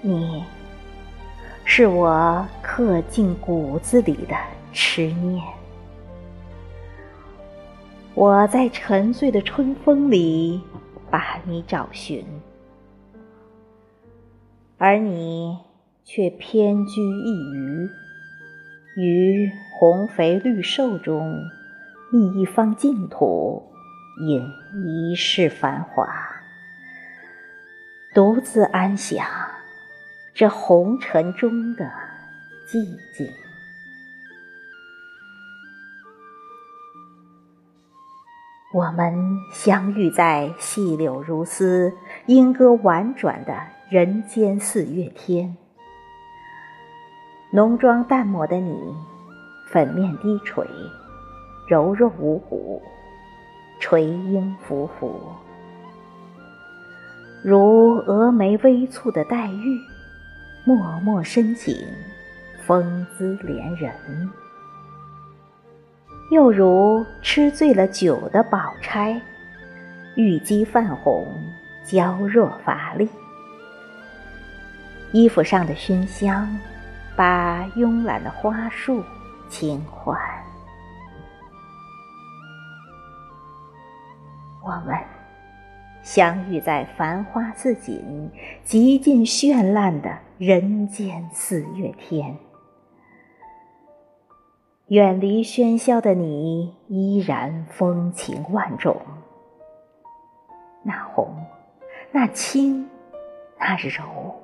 你，是我刻进骨子里的痴念。我在沉醉的春风里把你找寻，而你却偏居一隅，于红肥绿瘦中觅一方净土，隐一世繁华，独自安享这红尘中的寂静。我们相遇在细柳如丝、莺歌婉转的人间四月天。浓妆淡抹的你，粉面低垂，柔弱无骨，垂英浮浮，如蛾眉微蹙的黛玉，脉脉深情，风姿怜人。又如吃醉了酒的宝钗，玉肌泛红，娇弱乏力。衣服上的熏香，把慵懒的花树轻唤。我们相遇在繁花似锦、极尽绚烂的人间四月天。远离喧嚣的你，依然风情万种。那红，那青，那柔，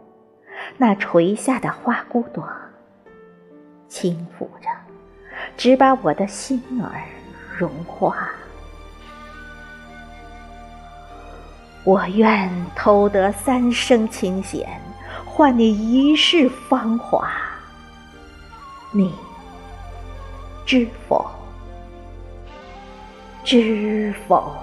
那垂下的花骨朵，轻抚着，只把我的心儿融化。我愿偷得三生清闲，换你一世芳华。你。知否？知否？